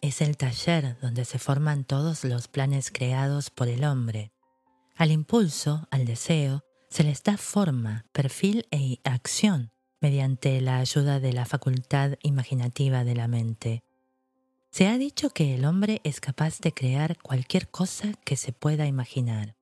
es el taller donde se forman todos los planes creados por el hombre. Al impulso, al deseo, se les da forma, perfil e acción mediante la ayuda de la facultad imaginativa de la mente. Se ha dicho que el hombre es capaz de crear cualquier cosa que se pueda imaginar.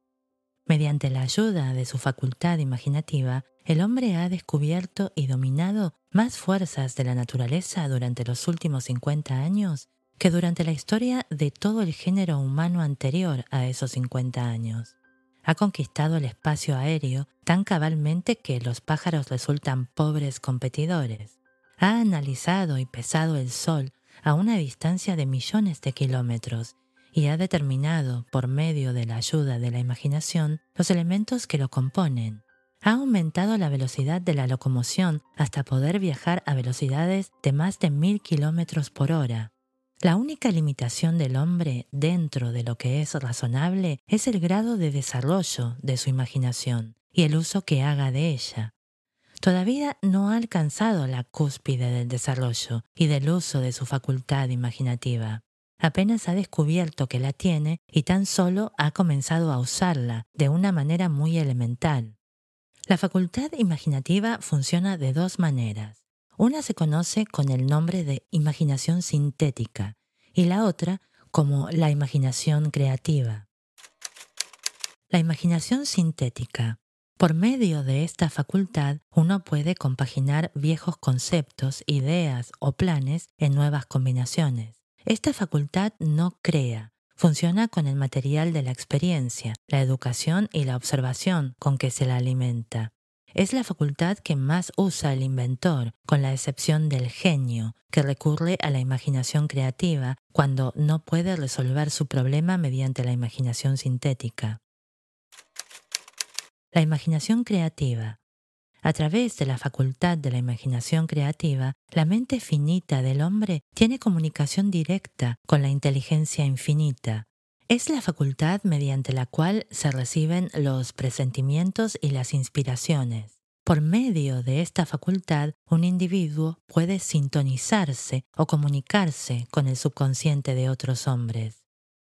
Mediante la ayuda de su facultad imaginativa, el hombre ha descubierto y dominado más fuerzas de la naturaleza durante los últimos 50 años que durante la historia de todo el género humano anterior a esos 50 años. Ha conquistado el espacio aéreo tan cabalmente que los pájaros resultan pobres competidores. Ha analizado y pesado el sol a una distancia de millones de kilómetros y ha determinado, por medio de la ayuda de la imaginación, los elementos que lo componen. Ha aumentado la velocidad de la locomoción hasta poder viajar a velocidades de más de mil kilómetros por hora. La única limitación del hombre dentro de lo que es razonable es el grado de desarrollo de su imaginación y el uso que haga de ella todavía no ha alcanzado la cúspide del desarrollo y del uso de su facultad imaginativa. Apenas ha descubierto que la tiene y tan solo ha comenzado a usarla de una manera muy elemental. La facultad imaginativa funciona de dos maneras. Una se conoce con el nombre de imaginación sintética y la otra como la imaginación creativa. La imaginación sintética por medio de esta facultad uno puede compaginar viejos conceptos, ideas o planes en nuevas combinaciones. Esta facultad no crea, funciona con el material de la experiencia, la educación y la observación con que se la alimenta. Es la facultad que más usa el inventor, con la excepción del genio, que recurre a la imaginación creativa cuando no puede resolver su problema mediante la imaginación sintética. La imaginación creativa. A través de la facultad de la imaginación creativa, la mente finita del hombre tiene comunicación directa con la inteligencia infinita. Es la facultad mediante la cual se reciben los presentimientos y las inspiraciones. Por medio de esta facultad, un individuo puede sintonizarse o comunicarse con el subconsciente de otros hombres.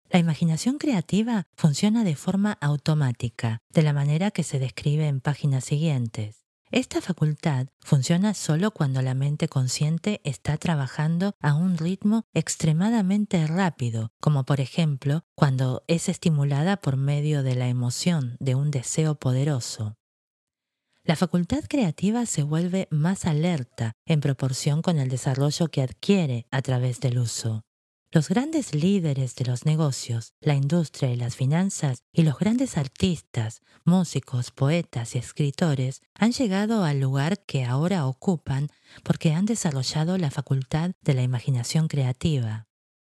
La imaginación creativa funciona de forma automática, de la manera que se describe en páginas siguientes. Esta facultad funciona solo cuando la mente consciente está trabajando a un ritmo extremadamente rápido, como por ejemplo cuando es estimulada por medio de la emoción de un deseo poderoso. La facultad creativa se vuelve más alerta en proporción con el desarrollo que adquiere a través del uso. Los grandes líderes de los negocios, la industria y las finanzas y los grandes artistas, músicos, poetas y escritores han llegado al lugar que ahora ocupan porque han desarrollado la facultad de la imaginación creativa.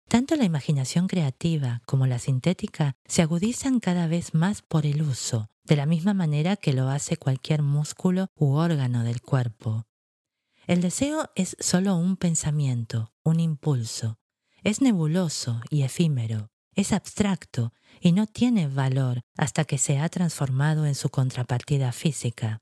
Tanto la imaginación creativa como la sintética se agudizan cada vez más por el uso, de la misma manera que lo hace cualquier músculo u órgano del cuerpo. El deseo es solo un pensamiento, un impulso, es nebuloso y efímero, es abstracto y no tiene valor hasta que se ha transformado en su contrapartida física.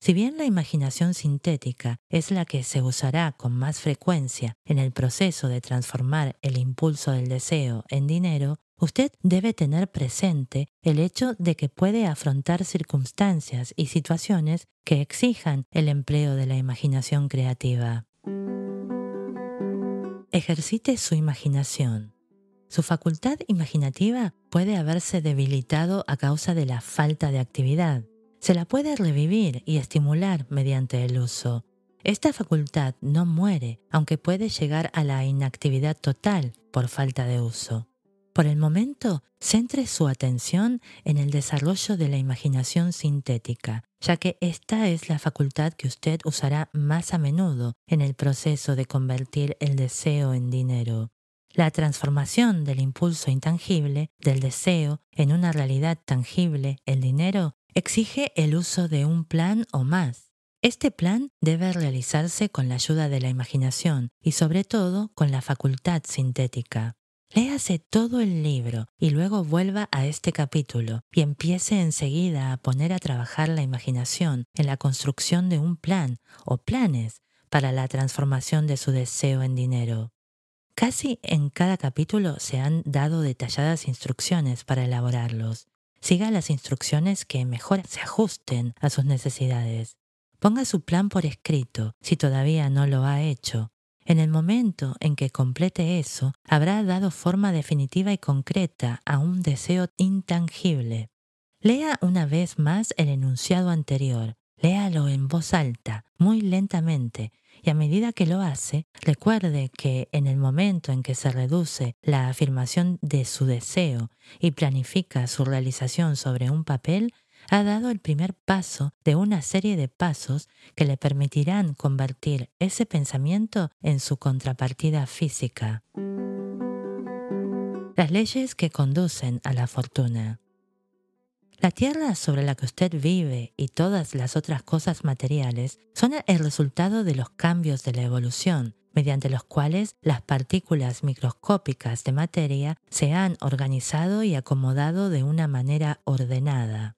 Si bien la imaginación sintética es la que se usará con más frecuencia en el proceso de transformar el impulso del deseo en dinero, usted debe tener presente el hecho de que puede afrontar circunstancias y situaciones que exijan el empleo de la imaginación creativa. Ejercite su imaginación. Su facultad imaginativa puede haberse debilitado a causa de la falta de actividad. Se la puede revivir y estimular mediante el uso. Esta facultad no muere, aunque puede llegar a la inactividad total por falta de uso. Por el momento, centre su atención en el desarrollo de la imaginación sintética, ya que esta es la facultad que usted usará más a menudo en el proceso de convertir el deseo en dinero. La transformación del impulso intangible, del deseo, en una realidad tangible, el dinero, exige el uso de un plan o más. Este plan debe realizarse con la ayuda de la imaginación y sobre todo con la facultad sintética. Léase todo el libro y luego vuelva a este capítulo y empiece enseguida a poner a trabajar la imaginación en la construcción de un plan o planes para la transformación de su deseo en dinero. Casi en cada capítulo se han dado detalladas instrucciones para elaborarlos. Siga las instrucciones que mejor se ajusten a sus necesidades. Ponga su plan por escrito si todavía no lo ha hecho. En el momento en que complete eso, habrá dado forma definitiva y concreta a un deseo intangible. Lea una vez más el enunciado anterior. Léalo en voz alta, muy lentamente, y a medida que lo hace, recuerde que en el momento en que se reduce la afirmación de su deseo y planifica su realización sobre un papel, ha dado el primer paso de una serie de pasos que le permitirán convertir ese pensamiento en su contrapartida física. Las leyes que conducen a la fortuna. La tierra sobre la que usted vive y todas las otras cosas materiales son el resultado de los cambios de la evolución, mediante los cuales las partículas microscópicas de materia se han organizado y acomodado de una manera ordenada.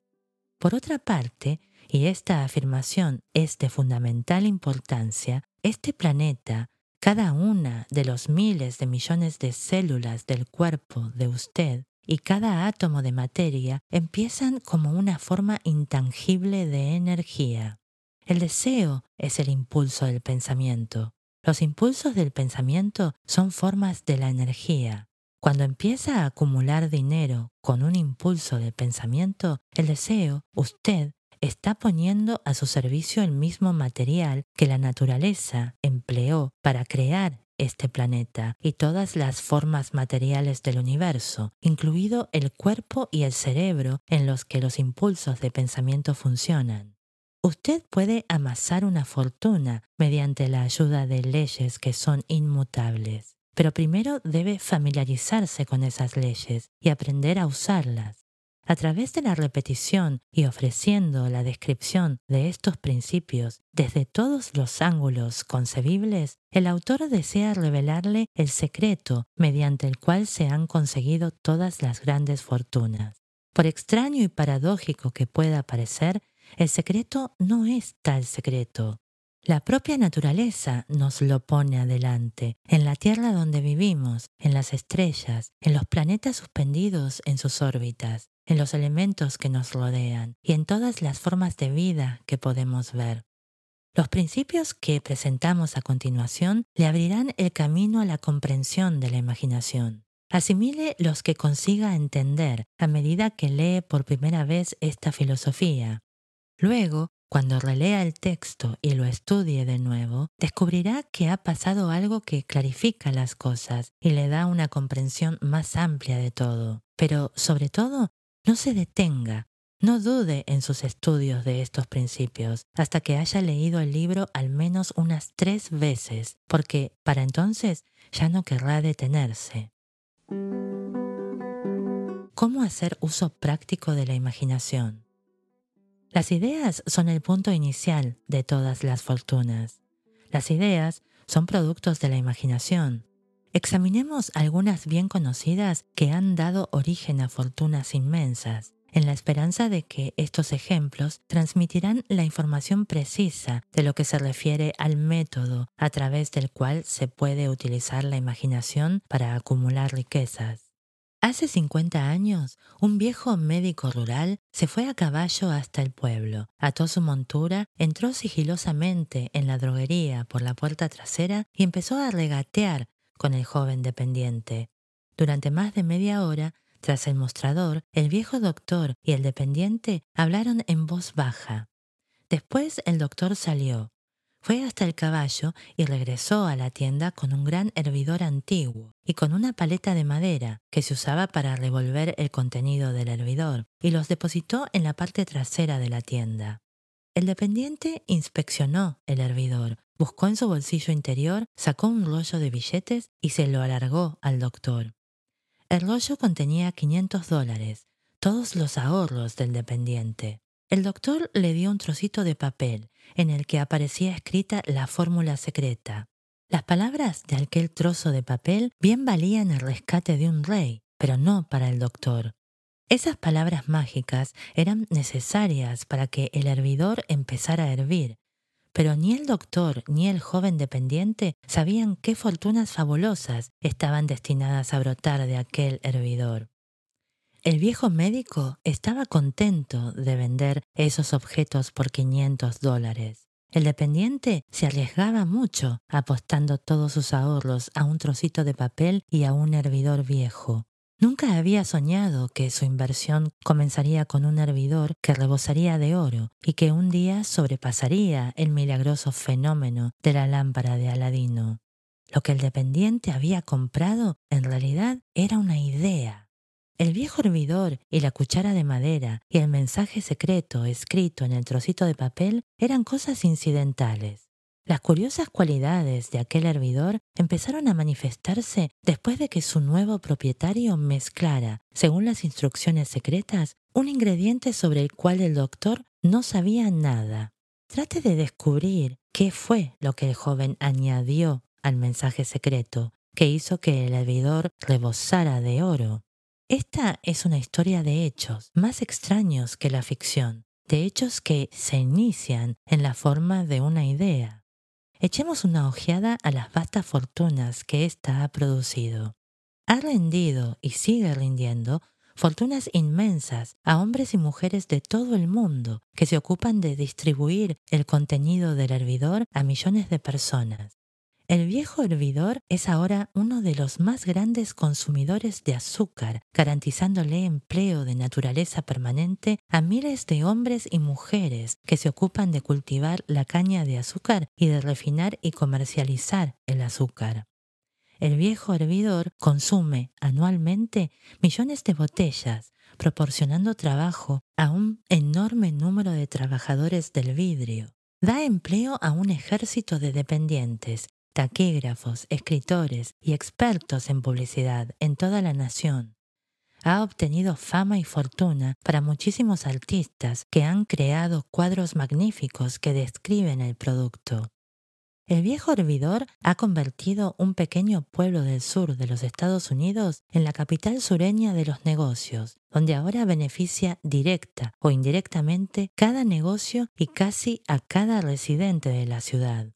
Por otra parte, y esta afirmación es de fundamental importancia, este planeta, cada una de los miles de millones de células del cuerpo de usted, y cada átomo de materia empiezan como una forma intangible de energía. El deseo es el impulso del pensamiento. Los impulsos del pensamiento son formas de la energía. Cuando empieza a acumular dinero con un impulso de pensamiento, el deseo, usted, está poniendo a su servicio el mismo material que la naturaleza empleó para crear este planeta y todas las formas materiales del universo, incluido el cuerpo y el cerebro en los que los impulsos de pensamiento funcionan. Usted puede amasar una fortuna mediante la ayuda de leyes que son inmutables, pero primero debe familiarizarse con esas leyes y aprender a usarlas. A través de la repetición y ofreciendo la descripción de estos principios desde todos los ángulos concebibles, el autor desea revelarle el secreto mediante el cual se han conseguido todas las grandes fortunas. Por extraño y paradójico que pueda parecer, el secreto no es tal secreto. La propia naturaleza nos lo pone adelante, en la Tierra donde vivimos, en las estrellas, en los planetas suspendidos en sus órbitas, en los elementos que nos rodean y en todas las formas de vida que podemos ver. Los principios que presentamos a continuación le abrirán el camino a la comprensión de la imaginación. Asimile los que consiga entender a medida que lee por primera vez esta filosofía. Luego, cuando relea el texto y lo estudie de nuevo, descubrirá que ha pasado algo que clarifica las cosas y le da una comprensión más amplia de todo. Pero, sobre todo, no se detenga, no dude en sus estudios de estos principios hasta que haya leído el libro al menos unas tres veces, porque para entonces ya no querrá detenerse. ¿Cómo hacer uso práctico de la imaginación? Las ideas son el punto inicial de todas las fortunas. Las ideas son productos de la imaginación. Examinemos algunas bien conocidas que han dado origen a fortunas inmensas, en la esperanza de que estos ejemplos transmitirán la información precisa de lo que se refiere al método a través del cual se puede utilizar la imaginación para acumular riquezas. Hace 50 años, un viejo médico rural se fue a caballo hasta el pueblo, ató su montura, entró sigilosamente en la droguería por la puerta trasera y empezó a regatear con el joven dependiente. Durante más de media hora, tras el mostrador, el viejo doctor y el dependiente hablaron en voz baja. Después el doctor salió, fue hasta el caballo y regresó a la tienda con un gran hervidor antiguo y con una paleta de madera que se usaba para revolver el contenido del hervidor, y los depositó en la parte trasera de la tienda. El dependiente inspeccionó el hervidor, Buscó en su bolsillo interior, sacó un rollo de billetes y se lo alargó al doctor. El rollo contenía 500 dólares, todos los ahorros del dependiente. El doctor le dio un trocito de papel en el que aparecía escrita la fórmula secreta. Las palabras de aquel trozo de papel bien valían el rescate de un rey, pero no para el doctor. Esas palabras mágicas eran necesarias para que el hervidor empezara a hervir, pero ni el doctor ni el joven dependiente sabían qué fortunas fabulosas estaban destinadas a brotar de aquel hervidor. El viejo médico estaba contento de vender esos objetos por 500 dólares. El dependiente se arriesgaba mucho apostando todos sus ahorros a un trocito de papel y a un hervidor viejo. Nunca había soñado que su inversión comenzaría con un hervidor que rebosaría de oro y que un día sobrepasaría el milagroso fenómeno de la lámpara de Aladino. Lo que el dependiente había comprado en realidad era una idea. El viejo hervidor y la cuchara de madera y el mensaje secreto escrito en el trocito de papel eran cosas incidentales. Las curiosas cualidades de aquel hervidor empezaron a manifestarse después de que su nuevo propietario mezclara, según las instrucciones secretas, un ingrediente sobre el cual el doctor no sabía nada. Trate de descubrir qué fue lo que el joven añadió al mensaje secreto que hizo que el hervidor rebosara de oro. Esta es una historia de hechos más extraños que la ficción, de hechos que se inician en la forma de una idea. Echemos una ojeada a las vastas fortunas que ésta ha producido. Ha rendido y sigue rindiendo fortunas inmensas a hombres y mujeres de todo el mundo que se ocupan de distribuir el contenido del hervidor a millones de personas. El viejo hervidor es ahora uno de los más grandes consumidores de azúcar, garantizándole empleo de naturaleza permanente a miles de hombres y mujeres que se ocupan de cultivar la caña de azúcar y de refinar y comercializar el azúcar. El viejo hervidor consume anualmente millones de botellas, proporcionando trabajo a un enorme número de trabajadores del vidrio. Da empleo a un ejército de dependientes taquígrafos, escritores y expertos en publicidad en toda la nación. Ha obtenido fama y fortuna para muchísimos artistas que han creado cuadros magníficos que describen el producto. El viejo hervidor ha convertido un pequeño pueblo del sur de los Estados Unidos en la capital sureña de los negocios, donde ahora beneficia directa o indirectamente cada negocio y casi a cada residente de la ciudad.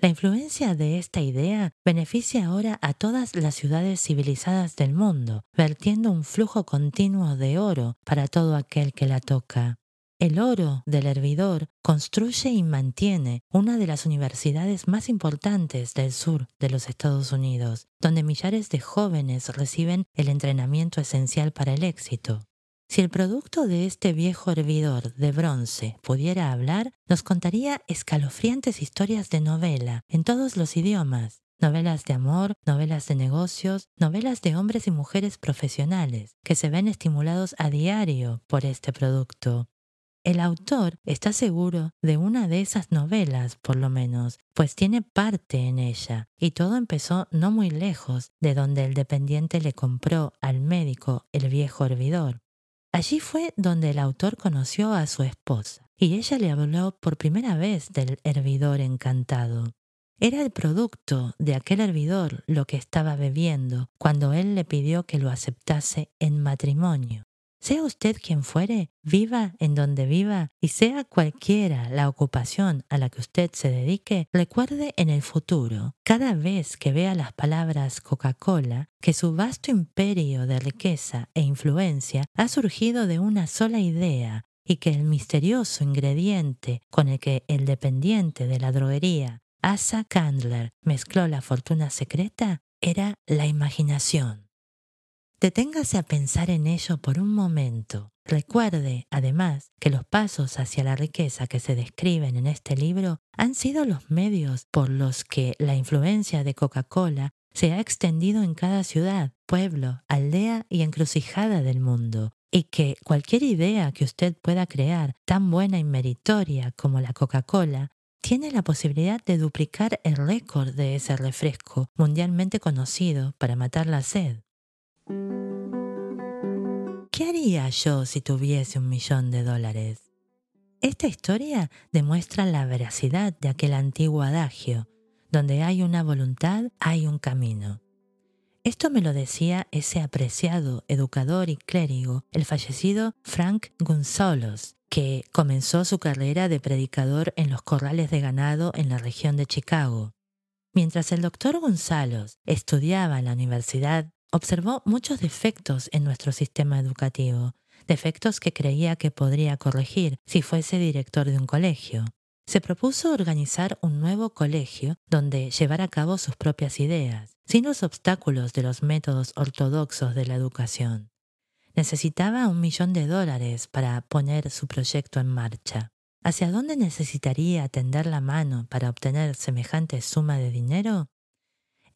La influencia de esta idea beneficia ahora a todas las ciudades civilizadas del mundo, vertiendo un flujo continuo de oro para todo aquel que la toca. El oro del hervidor construye y mantiene una de las universidades más importantes del sur de los Estados Unidos, donde millares de jóvenes reciben el entrenamiento esencial para el éxito. Si el producto de este viejo hervidor de bronce pudiera hablar, nos contaría escalofriantes historias de novela en todos los idiomas, novelas de amor, novelas de negocios, novelas de hombres y mujeres profesionales, que se ven estimulados a diario por este producto. El autor está seguro de una de esas novelas, por lo menos, pues tiene parte en ella, y todo empezó no muy lejos de donde el dependiente le compró al médico el viejo hervidor. Allí fue donde el autor conoció a su esposa, y ella le habló por primera vez del hervidor encantado. Era el producto de aquel hervidor lo que estaba bebiendo cuando él le pidió que lo aceptase en matrimonio. Sea usted quien fuere, viva en donde viva y sea cualquiera la ocupación a la que usted se dedique, recuerde en el futuro, cada vez que vea las palabras Coca-Cola, que su vasto imperio de riqueza e influencia ha surgido de una sola idea y que el misterioso ingrediente con el que el dependiente de la droguería, Asa Candler, mezcló la fortuna secreta era la imaginación. Deténgase a pensar en ello por un momento. Recuerde, además, que los pasos hacia la riqueza que se describen en este libro han sido los medios por los que la influencia de Coca-Cola se ha extendido en cada ciudad, pueblo, aldea y encrucijada del mundo, y que cualquier idea que usted pueda crear, tan buena y meritoria como la Coca-Cola, tiene la posibilidad de duplicar el récord de ese refresco mundialmente conocido para matar la sed. ¿Qué haría yo si tuviese un millón de dólares? Esta historia demuestra la veracidad de aquel antiguo adagio, donde hay una voluntad, hay un camino. Esto me lo decía ese apreciado educador y clérigo, el fallecido Frank González, que comenzó su carrera de predicador en los corrales de ganado en la región de Chicago. Mientras el doctor González estudiaba en la universidad, observó muchos defectos en nuestro sistema educativo, defectos que creía que podría corregir si fuese director de un colegio. Se propuso organizar un nuevo colegio donde llevar a cabo sus propias ideas, sin los obstáculos de los métodos ortodoxos de la educación. Necesitaba un millón de dólares para poner su proyecto en marcha. ¿Hacia dónde necesitaría tender la mano para obtener semejante suma de dinero?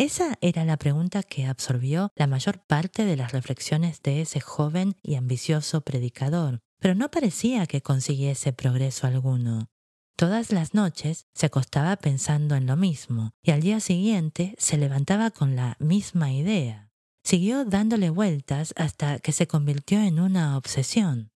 Esa era la pregunta que absorbió la mayor parte de las reflexiones de ese joven y ambicioso predicador, pero no parecía que consiguiese progreso alguno. Todas las noches se acostaba pensando en lo mismo y al día siguiente se levantaba con la misma idea. Siguió dándole vueltas hasta que se convirtió en una obsesión.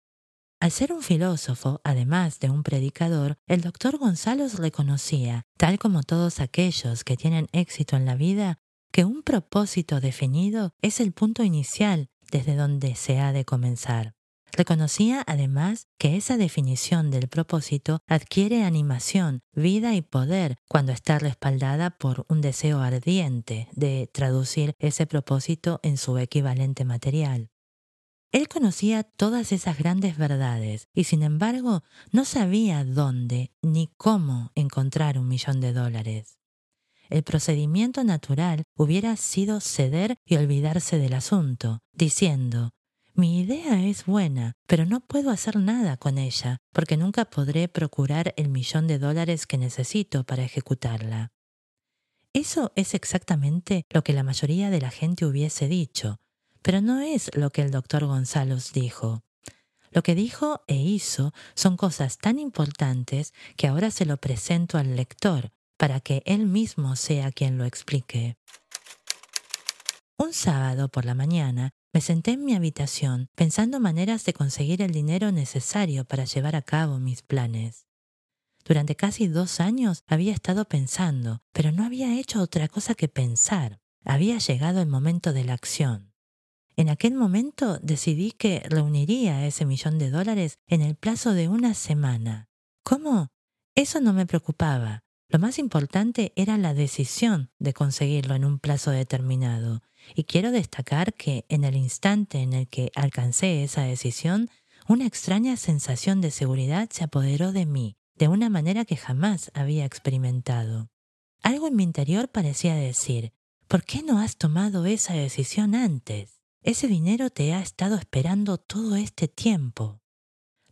Al ser un filósofo, además de un predicador, el doctor Gonzalo reconocía, tal como todos aquellos que tienen éxito en la vida, que un propósito definido es el punto inicial desde donde se ha de comenzar. Reconocía además que esa definición del propósito adquiere animación, vida y poder cuando está respaldada por un deseo ardiente de traducir ese propósito en su equivalente material. Él conocía todas esas grandes verdades y sin embargo no sabía dónde ni cómo encontrar un millón de dólares. El procedimiento natural hubiera sido ceder y olvidarse del asunto, diciendo mi idea es buena, pero no puedo hacer nada con ella, porque nunca podré procurar el millón de dólares que necesito para ejecutarla. Eso es exactamente lo que la mayoría de la gente hubiese dicho, pero no es lo que el doctor Gonzalo dijo. Lo que dijo e hizo son cosas tan importantes que ahora se lo presento al lector para que él mismo sea quien lo explique. Un sábado por la mañana me senté en mi habitación pensando maneras de conseguir el dinero necesario para llevar a cabo mis planes. Durante casi dos años había estado pensando, pero no había hecho otra cosa que pensar. Había llegado el momento de la acción. En aquel momento decidí que reuniría ese millón de dólares en el plazo de una semana. ¿Cómo? Eso no me preocupaba. Lo más importante era la decisión de conseguirlo en un plazo determinado y quiero destacar que en el instante en el que alcancé esa decisión, una extraña sensación de seguridad se apoderó de mí, de una manera que jamás había experimentado. Algo en mi interior parecía decir, ¿por qué no has tomado esa decisión antes? Ese dinero te ha estado esperando todo este tiempo.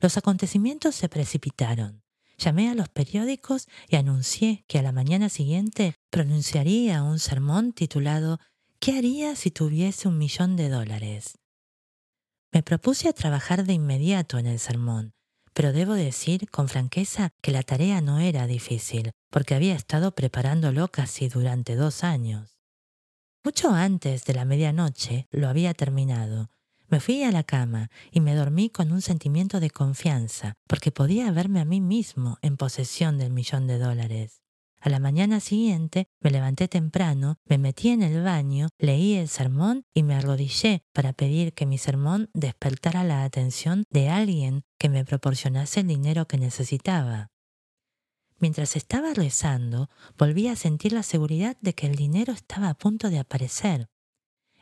Los acontecimientos se precipitaron. Llamé a los periódicos y anuncié que a la mañana siguiente pronunciaría un sermón titulado ¿Qué haría si tuviese un millón de dólares? Me propuse a trabajar de inmediato en el sermón, pero debo decir con franqueza que la tarea no era difícil, porque había estado preparándolo casi durante dos años. Mucho antes de la medianoche lo había terminado. Me fui a la cama y me dormí con un sentimiento de confianza, porque podía verme a mí mismo en posesión del millón de dólares. A la mañana siguiente me levanté temprano, me metí en el baño, leí el sermón y me arrodillé para pedir que mi sermón despertara la atención de alguien que me proporcionase el dinero que necesitaba. Mientras estaba rezando, volví a sentir la seguridad de que el dinero estaba a punto de aparecer.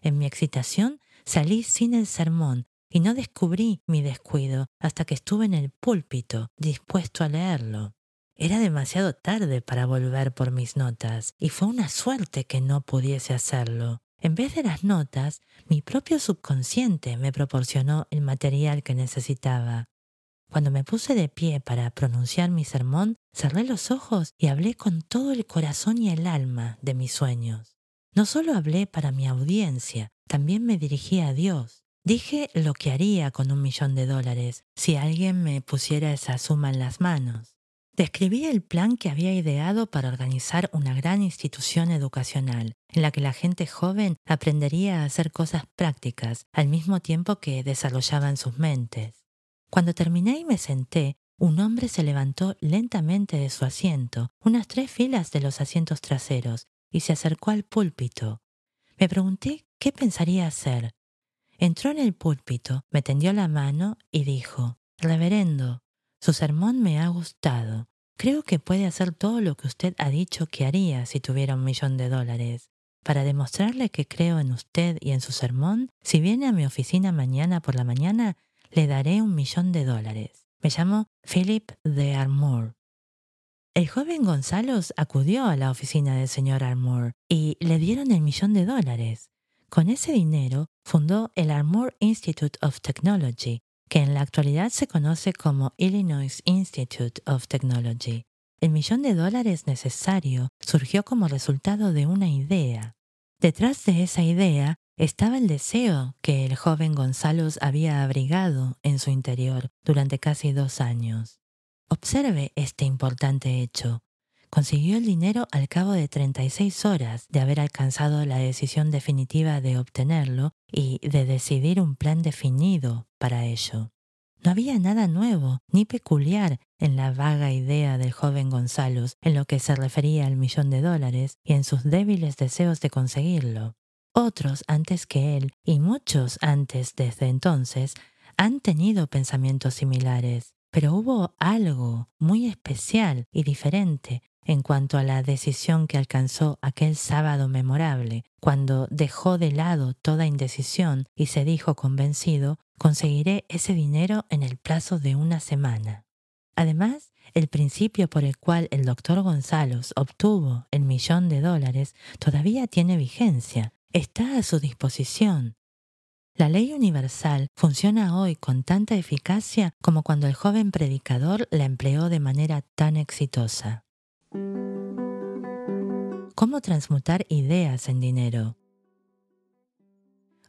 En mi excitación salí sin el sermón y no descubrí mi descuido hasta que estuve en el púlpito, dispuesto a leerlo. Era demasiado tarde para volver por mis notas, y fue una suerte que no pudiese hacerlo. En vez de las notas, mi propio subconsciente me proporcionó el material que necesitaba. Cuando me puse de pie para pronunciar mi sermón, cerré los ojos y hablé con todo el corazón y el alma de mis sueños. No solo hablé para mi audiencia, también me dirigí a Dios. Dije lo que haría con un millón de dólares si alguien me pusiera esa suma en las manos. Describí el plan que había ideado para organizar una gran institución educacional, en la que la gente joven aprendería a hacer cosas prácticas al mismo tiempo que desarrollaban sus mentes. Cuando terminé y me senté, un hombre se levantó lentamente de su asiento, unas tres filas de los asientos traseros, y se acercó al púlpito. Me pregunté qué pensaría hacer. Entró en el púlpito, me tendió la mano y dijo, Reverendo, Su sermón me ha gustado. Creo que puede hacer todo lo que usted ha dicho que haría si tuviera un millón de dólares. Para demostrarle que creo en usted y en su sermón, si viene a mi oficina mañana por la mañana, le daré un millón de dólares. Me llamo Philip de Armour. El joven Gonzalo acudió a la oficina del señor Armour y le dieron el millón de dólares. Con ese dinero fundó el Armour Institute of Technology, que en la actualidad se conoce como Illinois Institute of Technology. El millón de dólares necesario surgió como resultado de una idea. Detrás de esa idea estaba el deseo que el joven Gonzalo había abrigado en su interior durante casi dos años. Observe este importante hecho. Consiguió el dinero al cabo de 36 horas de haber alcanzado la decisión definitiva de obtenerlo y de decidir un plan definido para ello. No había nada nuevo ni peculiar en la vaga idea del joven Gonzalo en lo que se refería al millón de dólares y en sus débiles deseos de conseguirlo. Otros antes que él, y muchos antes desde entonces, han tenido pensamientos similares. Pero hubo algo muy especial y diferente en cuanto a la decisión que alcanzó aquel sábado memorable, cuando dejó de lado toda indecisión y se dijo convencido, conseguiré ese dinero en el plazo de una semana. Además, el principio por el cual el doctor Gonzalo obtuvo el millón de dólares todavía tiene vigencia, está a su disposición la ley universal funciona hoy con tanta eficacia como cuando el joven predicador la empleó de manera tan exitosa. ¿Cómo transmutar ideas en dinero?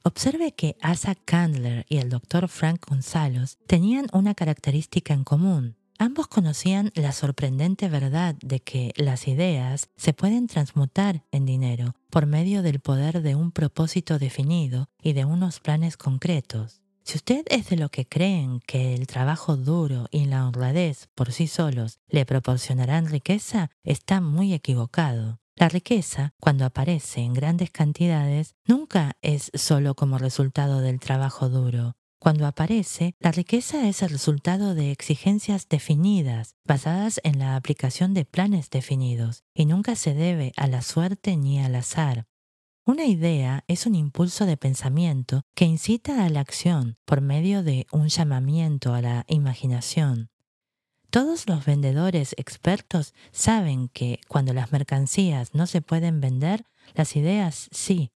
Observe que Asa Candler y el Dr. Frank González tenían una característica en común. Ambos conocían la sorprendente verdad de que las ideas se pueden transmutar en dinero por medio del poder de un propósito definido y de unos planes concretos. Si usted es de lo que creen que el trabajo duro y la honradez por sí solos le proporcionarán riqueza, está muy equivocado. La riqueza, cuando aparece en grandes cantidades, nunca es solo como resultado del trabajo duro, cuando aparece, la riqueza es el resultado de exigencias definidas, basadas en la aplicación de planes definidos, y nunca se debe a la suerte ni al azar. Una idea es un impulso de pensamiento que incita a la acción por medio de un llamamiento a la imaginación. Todos los vendedores expertos saben que cuando las mercancías no se pueden vender, las ideas sí,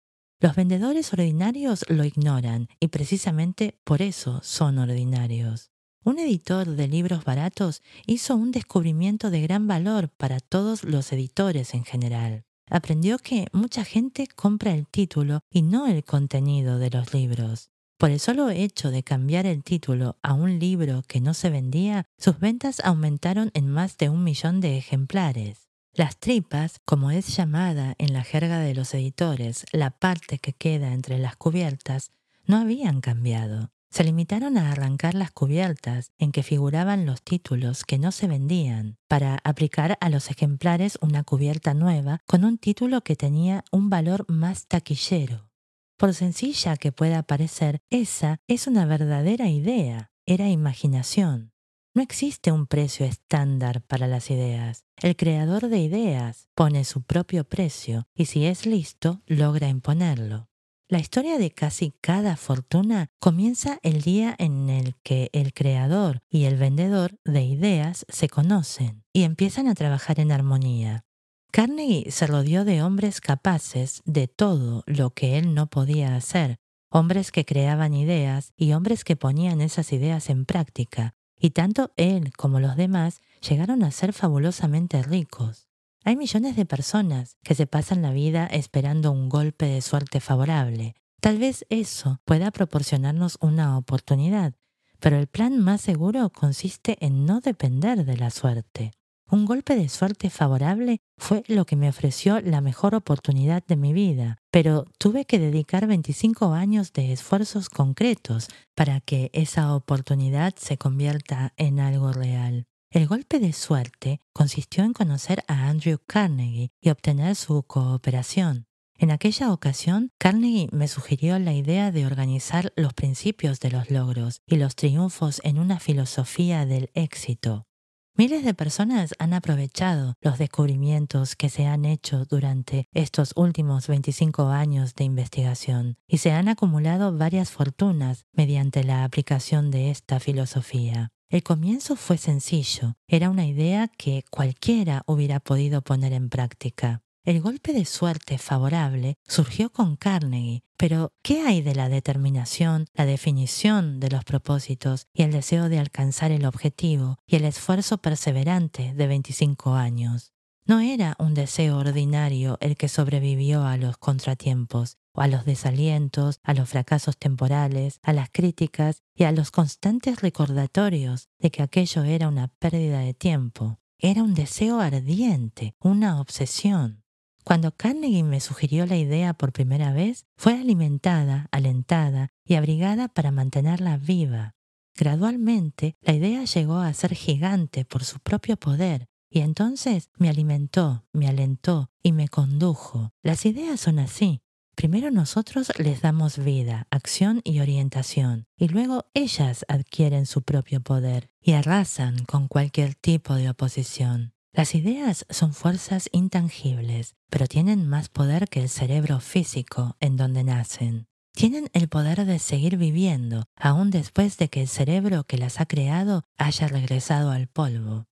los vendedores ordinarios lo ignoran y precisamente por eso son ordinarios. Un editor de libros baratos hizo un descubrimiento de gran valor para todos los editores en general. Aprendió que mucha gente compra el título y no el contenido de los libros. Por el solo hecho de cambiar el título a un libro que no se vendía, sus ventas aumentaron en más de un millón de ejemplares. Las tripas, como es llamada en la jerga de los editores, la parte que queda entre las cubiertas, no habían cambiado. Se limitaron a arrancar las cubiertas en que figuraban los títulos que no se vendían, para aplicar a los ejemplares una cubierta nueva con un título que tenía un valor más taquillero. Por sencilla que pueda parecer, esa es una verdadera idea, era imaginación. No existe un precio estándar para las ideas. El creador de ideas pone su propio precio y si es listo, logra imponerlo. La historia de casi cada fortuna comienza el día en el que el creador y el vendedor de ideas se conocen y empiezan a trabajar en armonía. Carnegie se rodeó de hombres capaces de todo lo que él no podía hacer, hombres que creaban ideas y hombres que ponían esas ideas en práctica, y tanto él como los demás llegaron a ser fabulosamente ricos. Hay millones de personas que se pasan la vida esperando un golpe de suerte favorable. Tal vez eso pueda proporcionarnos una oportunidad, pero el plan más seguro consiste en no depender de la suerte. Un golpe de suerte favorable fue lo que me ofreció la mejor oportunidad de mi vida, pero tuve que dedicar 25 años de esfuerzos concretos para que esa oportunidad se convierta en algo real. El golpe de suerte consistió en conocer a Andrew Carnegie y obtener su cooperación. En aquella ocasión, Carnegie me sugirió la idea de organizar los principios de los logros y los triunfos en una filosofía del éxito. Miles de personas han aprovechado los descubrimientos que se han hecho durante estos últimos 25 años de investigación y se han acumulado varias fortunas mediante la aplicación de esta filosofía. El comienzo fue sencillo, era una idea que cualquiera hubiera podido poner en práctica. El golpe de suerte favorable surgió con Carnegie, pero ¿qué hay de la determinación, la definición de los propósitos y el deseo de alcanzar el objetivo y el esfuerzo perseverante de 25 años? No era un deseo ordinario el que sobrevivió a los contratiempos, a los desalientos, a los fracasos temporales, a las críticas y a los constantes recordatorios de que aquello era una pérdida de tiempo. Era un deseo ardiente, una obsesión. Cuando Carnegie me sugirió la idea por primera vez, fue alimentada, alentada y abrigada para mantenerla viva. Gradualmente, la idea llegó a ser gigante por su propio poder, y entonces me alimentó, me alentó y me condujo. Las ideas son así. Primero nosotros les damos vida, acción y orientación, y luego ellas adquieren su propio poder y arrasan con cualquier tipo de oposición. Las ideas son fuerzas intangibles, pero tienen más poder que el cerebro físico en donde nacen. Tienen el poder de seguir viviendo, aún después de que el cerebro que las ha creado haya regresado al polvo.